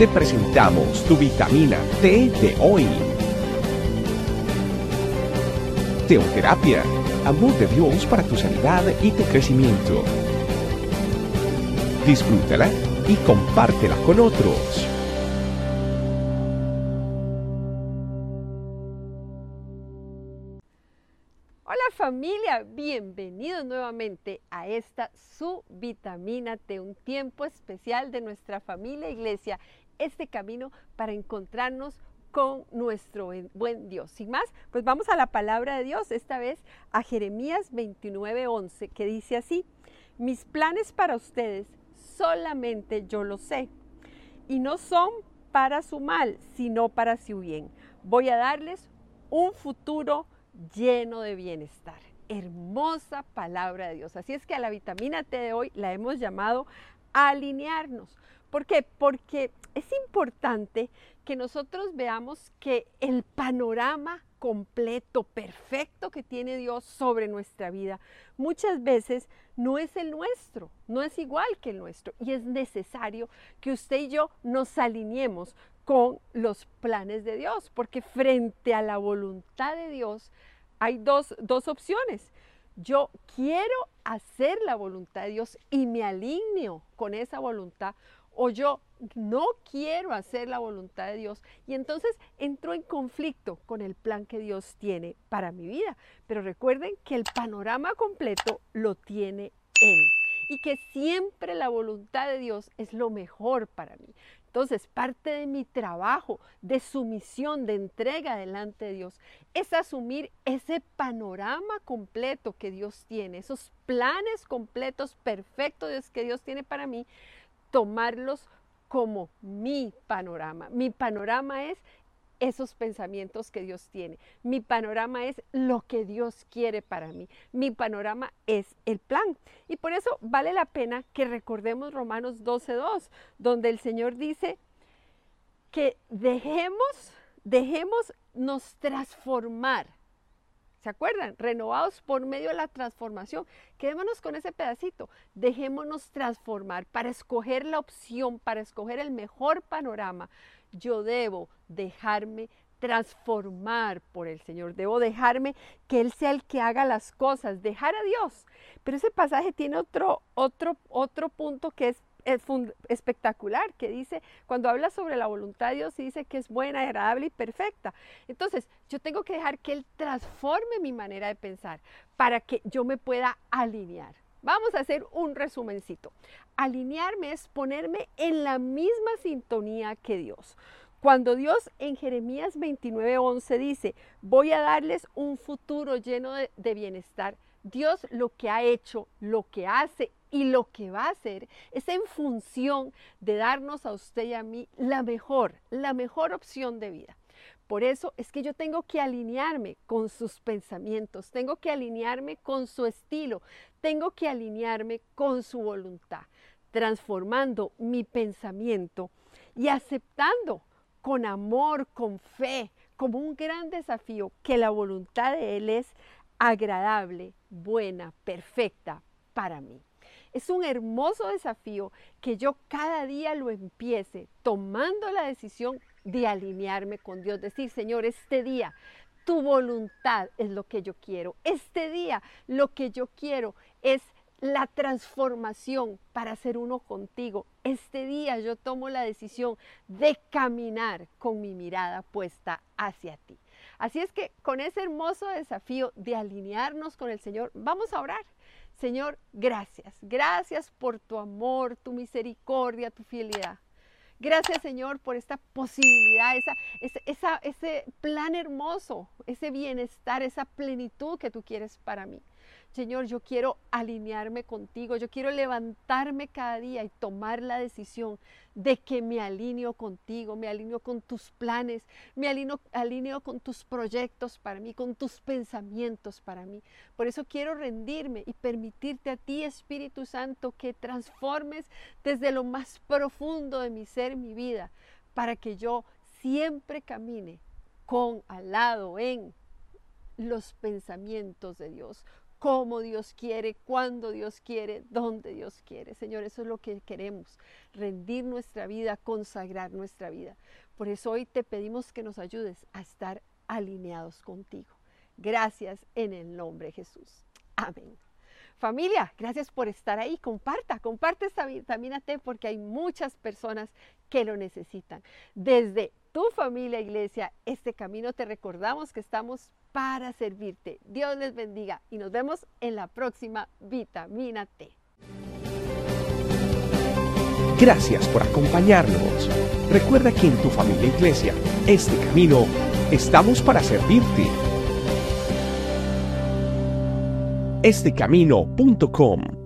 te presentamos tu vitamina T de hoy. Teoterapia, amor de Dios para tu sanidad y tu crecimiento. Disfrútala y compártela con otros. Hola familia, bienvenidos nuevamente a esta su vitamina T, un tiempo especial de nuestra familia iglesia, este camino para encontrarnos con nuestro buen Dios. Sin más, pues vamos a la palabra de Dios, esta vez a Jeremías 29:11, que dice así, mis planes para ustedes solamente yo lo sé, y no son para su mal, sino para su bien. Voy a darles un futuro lleno de bienestar. Hermosa palabra de Dios. Así es que a la vitamina T de hoy la hemos llamado alinearnos. ¿Por qué? Porque es importante que nosotros veamos que el panorama completo, perfecto que tiene Dios sobre nuestra vida, muchas veces no es el nuestro, no es igual que el nuestro. Y es necesario que usted y yo nos alineemos con los planes de Dios, porque frente a la voluntad de Dios hay dos, dos opciones. Yo quiero hacer la voluntad de Dios y me alineo con esa voluntad o yo no quiero hacer la voluntad de Dios y entonces entro en conflicto con el plan que Dios tiene para mi vida. Pero recuerden que el panorama completo lo tiene Él y que siempre la voluntad de Dios es lo mejor para mí. Entonces, parte de mi trabajo, de sumisión, de entrega delante de Dios, es asumir ese panorama completo que Dios tiene, esos planes completos, perfectos que Dios tiene para mí, tomarlos como mi panorama. Mi panorama es esos pensamientos que Dios tiene. Mi panorama es lo que Dios quiere para mí. Mi panorama es el plan. Y por eso vale la pena que recordemos Romanos 12.2, donde el Señor dice que dejemos, dejemos nos transformar. ¿Se acuerdan? Renovados por medio de la transformación. Quedémonos con ese pedacito. Dejémonos transformar para escoger la opción, para escoger el mejor panorama yo debo dejarme transformar por el Señor, debo dejarme que Él sea el que haga las cosas, dejar a Dios. Pero ese pasaje tiene otro, otro, otro punto que es, espectacular, que dice, cuando habla sobre la voluntad de Dios, dice que es buena, agradable y perfecta. Entonces, yo tengo que dejar que Él transforme mi manera de pensar para que yo me pueda alinear. Vamos a hacer un resumencito. Alinearme es ponerme en la misma sintonía que Dios. Cuando Dios en Jeremías 29:11 dice, voy a darles un futuro lleno de, bienestar, Dios lo que ha hecho, lo que hace y lo que va a hacer es en función de darnos a usted y a mí la mejor, la mejor opción de vida. Por eso es que yo tengo que alinearme con sus pensamientos, tengo que alinearme con su estilo, tengo que alinearme con su voluntad, transformando mi pensamiento y aceptando con amor, con fe, como un gran desafío que la voluntad de Él es agradable, buena, perfecta para mí. Es un hermoso desafío que yo cada día lo empiece tomando la decisión de alinearme con Dios, decir, Señor, este día tu voluntad es lo que yo quiero. Este día lo que yo quiero es la transformación para ser uno contigo. Este día yo tomo la decisión de caminar con mi mirada puesta hacia ti. Así es que con ese hermoso desafío de alinearnos con el Señor, vamos a orar. Señor, gracias. Gracias por tu amor, tu misericordia, tu fidelidad. Gracias Señor por esta posibilidad, esa, ese plan hermoso, ese bienestar, esa plenitud que tú quieres para mí. Señor, yo quiero alinearme contigo, yo quiero levantarme cada día y tomar la decisión de que me alineo contigo, me alineo con tus planes, me alineo, alineo con tus proyectos para mí, con tus pensamientos para mí. Por eso quiero rendirme y permitirte a ti, Espíritu Santo, que transformes desde lo más profundo de mi ser, mi vida, para que yo siempre camine con, al lado, en los pensamientos de Dios, como Dios quiere, cuando Dios quiere, donde Dios quiere. Señor, eso es lo que queremos, rendir nuestra vida, consagrar nuestra vida. Por eso hoy te pedimos que nos ayudes a estar alineados contigo. Gracias en el nombre de Jesús. Amén. Familia, gracias por estar ahí. Comparta, comparte esta vitamina T porque hay muchas personas que lo necesitan. Desde tu familia, iglesia, este camino te recordamos que estamos para servirte. Dios les bendiga y nos vemos en la próxima vitamina T. Gracias por acompañarnos. Recuerda que en tu familia iglesia, este camino, estamos para servirte estecamino.com